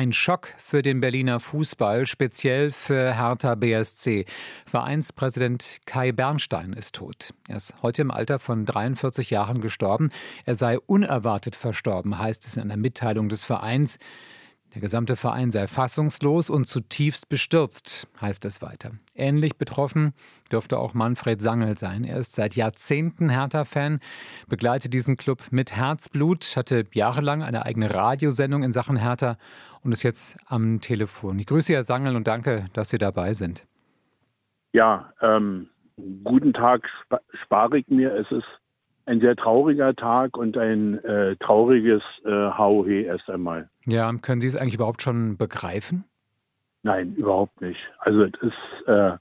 Ein Schock für den Berliner Fußball, speziell für Hertha BSC. Vereinspräsident Kai Bernstein ist tot. Er ist heute im Alter von 43 Jahren gestorben. Er sei unerwartet verstorben, heißt es in einer Mitteilung des Vereins. Der gesamte Verein sei fassungslos und zutiefst bestürzt, heißt es weiter. Ähnlich betroffen dürfte auch Manfred Sangel sein. Er ist seit Jahrzehnten Hertha-Fan, begleitet diesen Club mit Herzblut, hatte jahrelang eine eigene Radiosendung in Sachen Hertha und ist jetzt am Telefon. Ich grüße Herr Sangel und danke, dass Sie dabei sind. Ja, ähm, guten Tag spare ich mir. Es ist ein sehr trauriger Tag und ein äh, trauriges äh, HOH erst einmal. Ja, können Sie es eigentlich überhaupt schon begreifen? Nein, überhaupt nicht. Also es ist äh,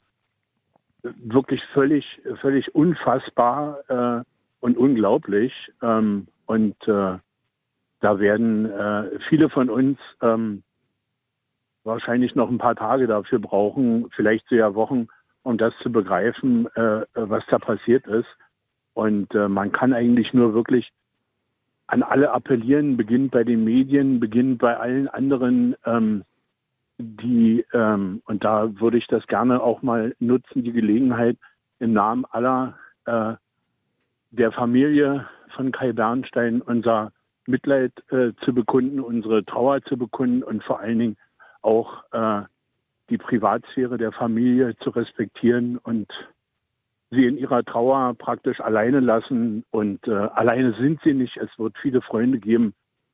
wirklich völlig, völlig unfassbar äh, und unglaublich. Ähm, und äh, da werden äh, viele von uns ähm, wahrscheinlich noch ein paar Tage dafür brauchen, vielleicht sogar Wochen, um das zu begreifen, äh, was da passiert ist. Und äh, man kann eigentlich nur wirklich an alle appellieren, beginnt bei den Medien, beginnt bei allen anderen, ähm, die, ähm, und da würde ich das gerne auch mal nutzen, die Gelegenheit im Namen aller äh, der Familie von Kai Bernstein unser Mitleid äh, zu bekunden, unsere Trauer zu bekunden und vor allen Dingen auch äh, die Privatsphäre der Familie zu respektieren und sie in ihrer Trauer praktisch alleine lassen. Und äh, alleine sind sie nicht. Es wird viele Freunde geben,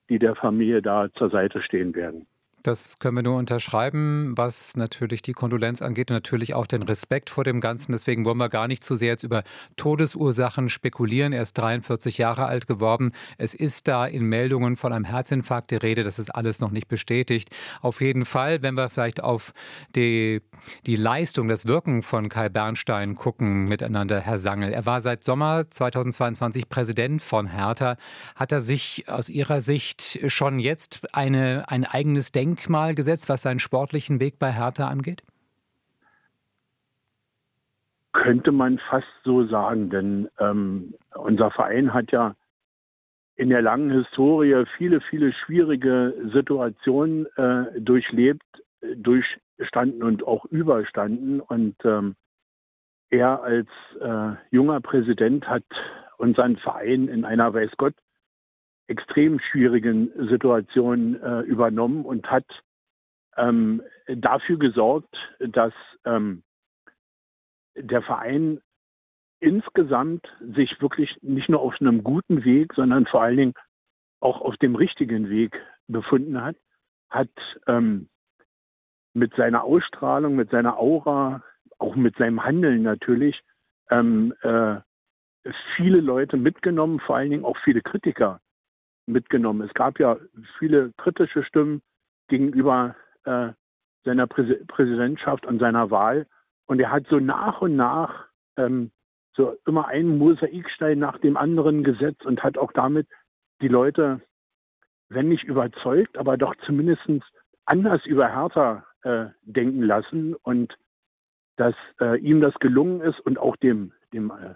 die der Familie da zur Seite stehen werden. Das können wir nur unterschreiben, was natürlich die Kondolenz angeht und natürlich auch den Respekt vor dem Ganzen. Deswegen wollen wir gar nicht zu sehr jetzt über Todesursachen spekulieren. Er ist 43 Jahre alt geworden. Es ist da in Meldungen von einem Herzinfarkt die Rede. Das ist alles noch nicht bestätigt. Auf jeden Fall, wenn wir vielleicht auf die, die Leistung, das Wirken von Kai Bernstein gucken miteinander, Herr Sangel. Er war seit Sommer 2022 Präsident von Hertha. Hat er sich aus Ihrer Sicht schon jetzt eine, ein eigenes Denken Denkmal gesetzt, was seinen sportlichen Weg bei Hertha angeht? Könnte man fast so sagen, denn ähm, unser Verein hat ja in der langen Historie viele, viele schwierige Situationen äh, durchlebt, durchstanden und auch überstanden. Und ähm, er als äh, junger Präsident hat unseren Verein in einer, weiß Gott, extrem schwierigen Situation äh, übernommen und hat ähm, dafür gesorgt, dass ähm, der Verein insgesamt sich wirklich nicht nur auf einem guten Weg, sondern vor allen Dingen auch auf dem richtigen Weg befunden hat, hat ähm, mit seiner Ausstrahlung, mit seiner Aura, auch mit seinem Handeln natürlich ähm, äh, viele Leute mitgenommen, vor allen Dingen auch viele Kritiker mitgenommen. Es gab ja viele kritische Stimmen gegenüber äh, seiner Präs Präsidentschaft und seiner Wahl. Und er hat so nach und nach ähm, so immer einen Mosaikstein nach dem anderen gesetzt und hat auch damit die Leute, wenn nicht überzeugt, aber doch zumindest anders über Hertha äh, denken lassen und dass äh, ihm das gelungen ist und auch dem, dem äh,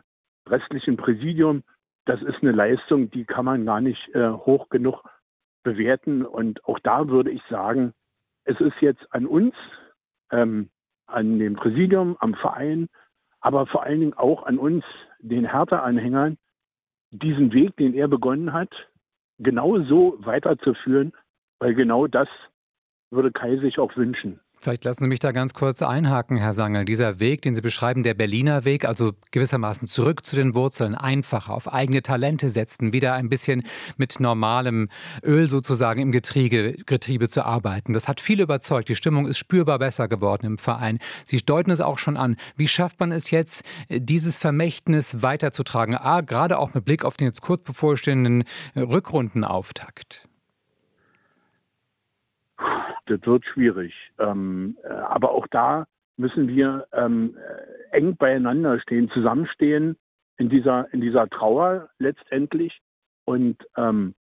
restlichen Präsidium das ist eine Leistung, die kann man gar nicht äh, hoch genug bewerten. Und auch da würde ich sagen, es ist jetzt an uns, ähm, an dem Präsidium, am Verein, aber vor allen Dingen auch an uns, den Hertha-Anhängern, diesen Weg, den er begonnen hat, genau so weiterzuführen, weil genau das würde Kai sich auch wünschen. Vielleicht lassen Sie mich da ganz kurz einhaken, Herr Sangel. Dieser Weg, den Sie beschreiben, der Berliner Weg, also gewissermaßen zurück zu den Wurzeln, einfacher, auf eigene Talente setzen, wieder ein bisschen mit normalem Öl sozusagen im Getriebe, Getriebe zu arbeiten. Das hat viele überzeugt. Die Stimmung ist spürbar besser geworden im Verein. Sie deuten es auch schon an. Wie schafft man es jetzt, dieses Vermächtnis weiterzutragen? A, gerade auch mit Blick auf den jetzt kurz bevorstehenden Rückrundenauftakt das wird schwierig. Ähm, äh, aber auch da müssen wir ähm, äh, eng beieinander stehen, zusammenstehen in dieser, in dieser Trauer letztendlich. Und ähm,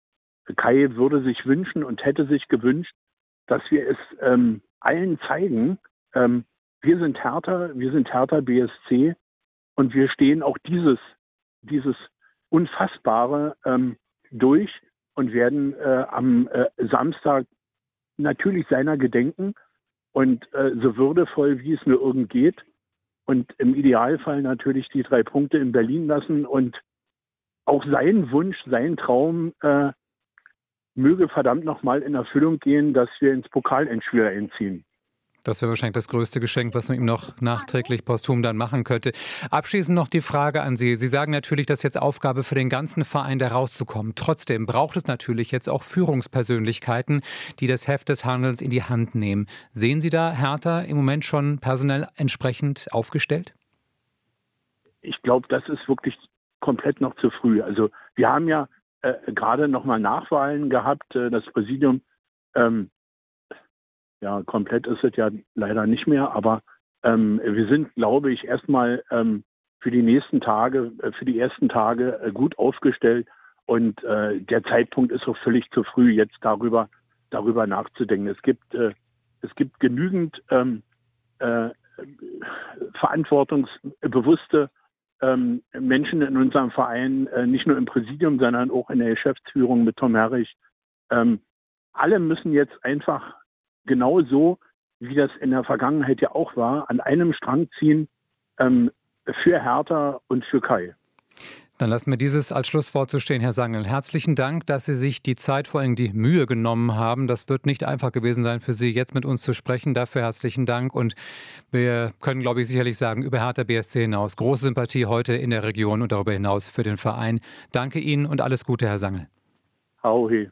Kai würde sich wünschen und hätte sich gewünscht, dass wir es ähm, allen zeigen, ähm, wir sind Hertha, wir sind Hertha BSC und wir stehen auch dieses, dieses Unfassbare ähm, durch und werden äh, am äh, Samstag natürlich seiner gedenken und äh, so würdevoll, wie es nur irgend geht. Und im Idealfall natürlich die drei Punkte in Berlin lassen und auch sein Wunsch, sein Traum äh, möge verdammt nochmal in Erfüllung gehen, dass wir ins Pokalendspiel einziehen. Das wäre wahrscheinlich das größte Geschenk, was man ihm noch nachträglich posthum dann machen könnte. Abschließend noch die Frage an Sie. Sie sagen natürlich, das ist jetzt Aufgabe für den ganzen Verein, da rauszukommen. Trotzdem braucht es natürlich jetzt auch Führungspersönlichkeiten, die das Heft des Handelns in die Hand nehmen. Sehen Sie da Hertha im Moment schon personell entsprechend aufgestellt? Ich glaube, das ist wirklich komplett noch zu früh. Also wir haben ja äh, gerade nochmal Nachwahlen gehabt. Äh, das Präsidium ähm, ja, komplett ist es ja leider nicht mehr, aber ähm, wir sind, glaube ich, erstmal ähm, für die nächsten Tage, äh, für die ersten Tage äh, gut aufgestellt. Und äh, der Zeitpunkt ist auch völlig zu früh, jetzt darüber, darüber nachzudenken. Es gibt, äh, es gibt genügend ähm, äh, verantwortungsbewusste ähm, Menschen in unserem Verein, äh, nicht nur im Präsidium, sondern auch in der Geschäftsführung mit Tom Herrich. Ähm, alle müssen jetzt einfach genau so, wie das in der Vergangenheit ja auch war, an einem Strang ziehen ähm, für Hertha und für Kai. Dann lassen wir dieses als Schlusswort zu stehen, Herr Sangel. Herzlichen Dank, dass Sie sich die Zeit, vor allem die Mühe genommen haben. Das wird nicht einfach gewesen sein für Sie, jetzt mit uns zu sprechen. Dafür herzlichen Dank. Und wir können, glaube ich, sicherlich sagen, über Hertha BSC hinaus große Sympathie heute in der Region und darüber hinaus für den Verein. Danke Ihnen und alles Gute, Herr Sangel. Hauhe.